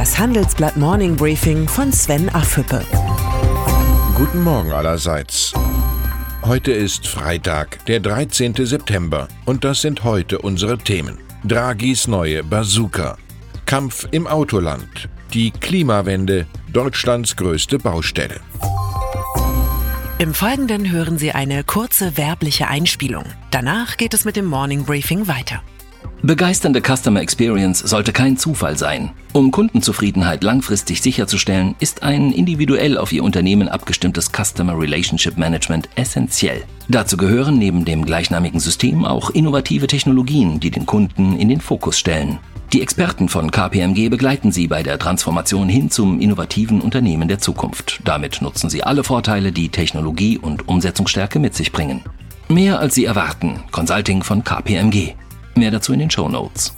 Das Handelsblatt Morning Briefing von Sven Affüppe. Guten Morgen allerseits. Heute ist Freitag, der 13. September, und das sind heute unsere Themen. Draghis neue Bazooka, Kampf im Autoland, die Klimawende, Deutschlands größte Baustelle. Im Folgenden hören Sie eine kurze werbliche Einspielung. Danach geht es mit dem Morning Briefing weiter. Begeisternde Customer Experience sollte kein Zufall sein. Um Kundenzufriedenheit langfristig sicherzustellen, ist ein individuell auf Ihr Unternehmen abgestimmtes Customer Relationship Management essentiell. Dazu gehören neben dem gleichnamigen System auch innovative Technologien, die den Kunden in den Fokus stellen. Die Experten von KPMG begleiten Sie bei der Transformation hin zum innovativen Unternehmen der Zukunft. Damit nutzen Sie alle Vorteile, die Technologie und Umsetzungsstärke mit sich bringen. Mehr als Sie erwarten. Consulting von KPMG. Mehr dazu in den Show Notes.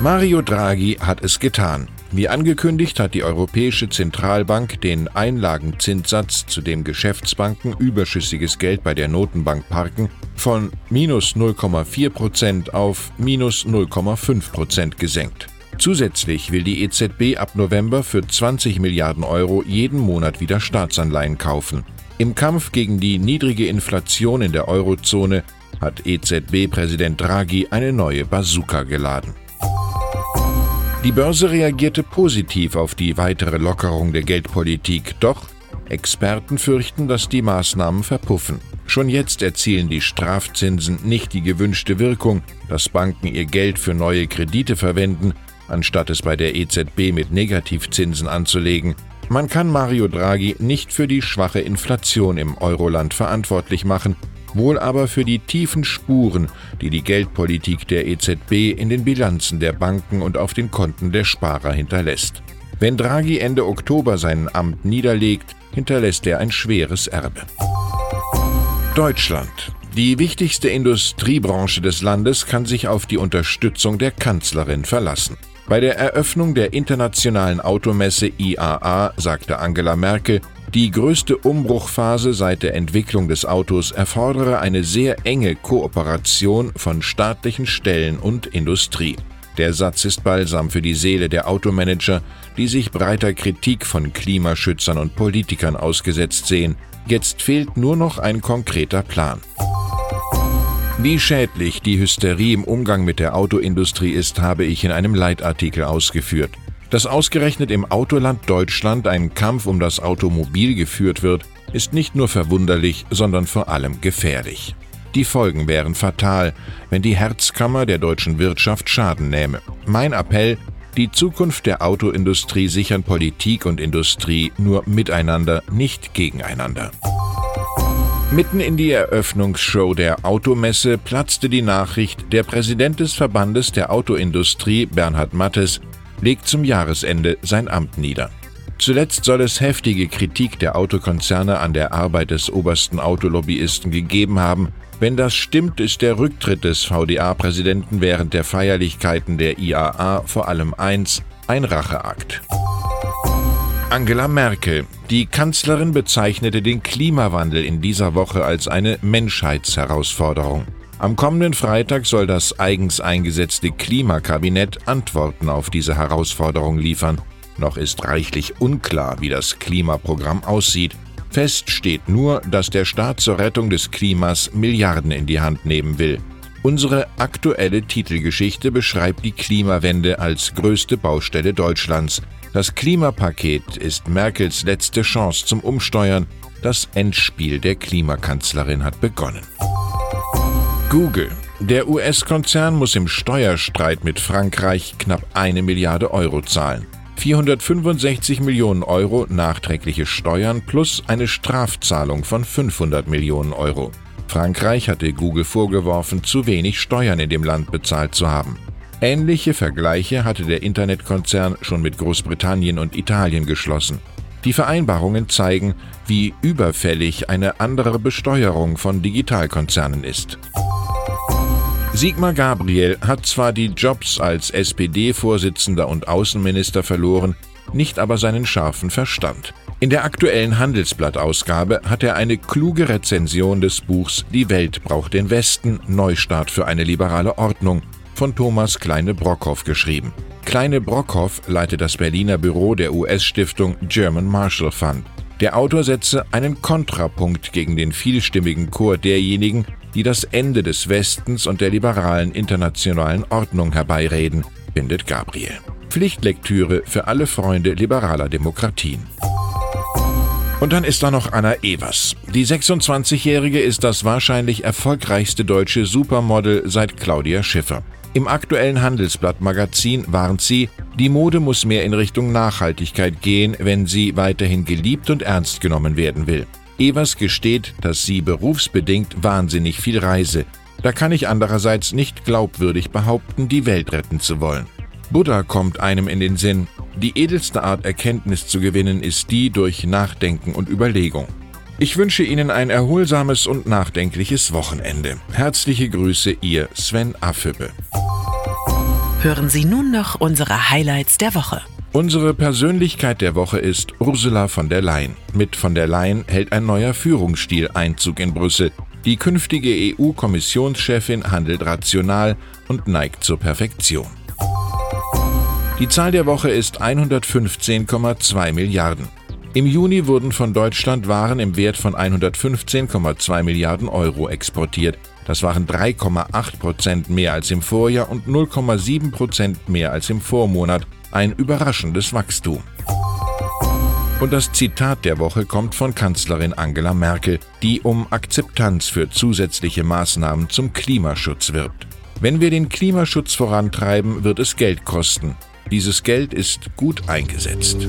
Mario Draghi hat es getan. Wie angekündigt hat die Europäische Zentralbank den Einlagenzinssatz, zu dem Geschäftsbanken überschüssiges Geld bei der Notenbank parken, von minus 0,4 Prozent auf minus 0,5 Prozent gesenkt. Zusätzlich will die EZB ab November für 20 Milliarden Euro jeden Monat wieder Staatsanleihen kaufen. Im Kampf gegen die niedrige Inflation in der Eurozone hat EZB-Präsident Draghi eine neue Bazooka geladen. Die Börse reagierte positiv auf die weitere Lockerung der Geldpolitik, doch Experten fürchten, dass die Maßnahmen verpuffen. Schon jetzt erzielen die Strafzinsen nicht die gewünschte Wirkung, dass Banken ihr Geld für neue Kredite verwenden, anstatt es bei der EZB mit Negativzinsen anzulegen. Man kann Mario Draghi nicht für die schwache Inflation im Euroland verantwortlich machen, wohl aber für die tiefen Spuren, die die Geldpolitik der EZB in den Bilanzen der Banken und auf den Konten der Sparer hinterlässt. Wenn Draghi Ende Oktober sein Amt niederlegt, hinterlässt er ein schweres Erbe. Deutschland. Die wichtigste Industriebranche des Landes kann sich auf die Unterstützung der Kanzlerin verlassen. Bei der Eröffnung der internationalen Automesse IAA sagte Angela Merkel, die größte Umbruchphase seit der Entwicklung des Autos erfordere eine sehr enge Kooperation von staatlichen Stellen und Industrie. Der Satz ist balsam für die Seele der Automanager, die sich breiter Kritik von Klimaschützern und Politikern ausgesetzt sehen. Jetzt fehlt nur noch ein konkreter Plan. Wie schädlich die Hysterie im Umgang mit der Autoindustrie ist, habe ich in einem Leitartikel ausgeführt. Dass ausgerechnet im Autoland Deutschland ein Kampf um das Automobil geführt wird, ist nicht nur verwunderlich, sondern vor allem gefährlich. Die Folgen wären fatal, wenn die Herzkammer der deutschen Wirtschaft Schaden nähme. Mein Appell, die Zukunft der Autoindustrie sichern Politik und Industrie nur miteinander, nicht gegeneinander. Mitten in die Eröffnungsshow der Automesse platzte die Nachricht, der Präsident des Verbandes der Autoindustrie, Bernhard Mattes, legt zum Jahresende sein Amt nieder. Zuletzt soll es heftige Kritik der Autokonzerne an der Arbeit des obersten Autolobbyisten gegeben haben. Wenn das stimmt, ist der Rücktritt des VDA-Präsidenten während der Feierlichkeiten der IAA vor allem eins, ein Racheakt. Angela Merkel. Die Kanzlerin bezeichnete den Klimawandel in dieser Woche als eine Menschheitsherausforderung. Am kommenden Freitag soll das eigens eingesetzte Klimakabinett Antworten auf diese Herausforderung liefern. Noch ist reichlich unklar, wie das Klimaprogramm aussieht. Fest steht nur, dass der Staat zur Rettung des Klimas Milliarden in die Hand nehmen will. Unsere aktuelle Titelgeschichte beschreibt die Klimawende als größte Baustelle Deutschlands. Das Klimapaket ist Merkels letzte Chance zum Umsteuern. Das Endspiel der Klimakanzlerin hat begonnen. Google. Der US-Konzern muss im Steuerstreit mit Frankreich knapp eine Milliarde Euro zahlen. 465 Millionen Euro nachträgliche Steuern plus eine Strafzahlung von 500 Millionen Euro. Frankreich hatte Google vorgeworfen, zu wenig Steuern in dem Land bezahlt zu haben. Ähnliche Vergleiche hatte der Internetkonzern schon mit Großbritannien und Italien geschlossen. Die Vereinbarungen zeigen, wie überfällig eine andere Besteuerung von Digitalkonzernen ist. Sigmar Gabriel hat zwar die Jobs als SPD-Vorsitzender und Außenminister verloren, nicht aber seinen scharfen Verstand. In der aktuellen Handelsblattausgabe hat er eine kluge Rezension des Buchs Die Welt braucht den Westen, Neustart für eine liberale Ordnung von Thomas Kleine-Brockhoff geschrieben. Kleine-Brockhoff leitet das Berliner Büro der US-Stiftung German Marshall Fund. Der Autor setze einen Kontrapunkt gegen den vielstimmigen Chor derjenigen, die das Ende des Westens und der liberalen internationalen Ordnung herbeireden, findet Gabriel. Pflichtlektüre für alle Freunde liberaler Demokratien. Und dann ist da noch Anna Evers. Die 26-Jährige ist das wahrscheinlich erfolgreichste deutsche Supermodel seit Claudia Schiffer. Im aktuellen Handelsblatt-Magazin warnt sie, die Mode muss mehr in Richtung Nachhaltigkeit gehen, wenn sie weiterhin geliebt und ernst genommen werden will. Evers gesteht, dass sie berufsbedingt wahnsinnig viel reise. Da kann ich andererseits nicht glaubwürdig behaupten, die Welt retten zu wollen. Buddha kommt einem in den Sinn, die edelste Art Erkenntnis zu gewinnen ist die durch Nachdenken und Überlegung. Ich wünsche Ihnen ein erholsames und nachdenkliches Wochenende. Herzliche Grüße, Ihr Sven Affüppe. Hören Sie nun noch unsere Highlights der Woche. Unsere Persönlichkeit der Woche ist Ursula von der Leyen. Mit von der Leyen hält ein neuer Führungsstil Einzug in Brüssel. Die künftige EU-Kommissionschefin handelt rational und neigt zur Perfektion. Die Zahl der Woche ist 115,2 Milliarden. Im Juni wurden von Deutschland Waren im Wert von 115,2 Milliarden Euro exportiert. Das waren 3,8 Prozent mehr als im Vorjahr und 0,7 Prozent mehr als im Vormonat. Ein überraschendes Wachstum. Und das Zitat der Woche kommt von Kanzlerin Angela Merkel, die um Akzeptanz für zusätzliche Maßnahmen zum Klimaschutz wirbt. Wenn wir den Klimaschutz vorantreiben, wird es Geld kosten. Dieses Geld ist gut eingesetzt.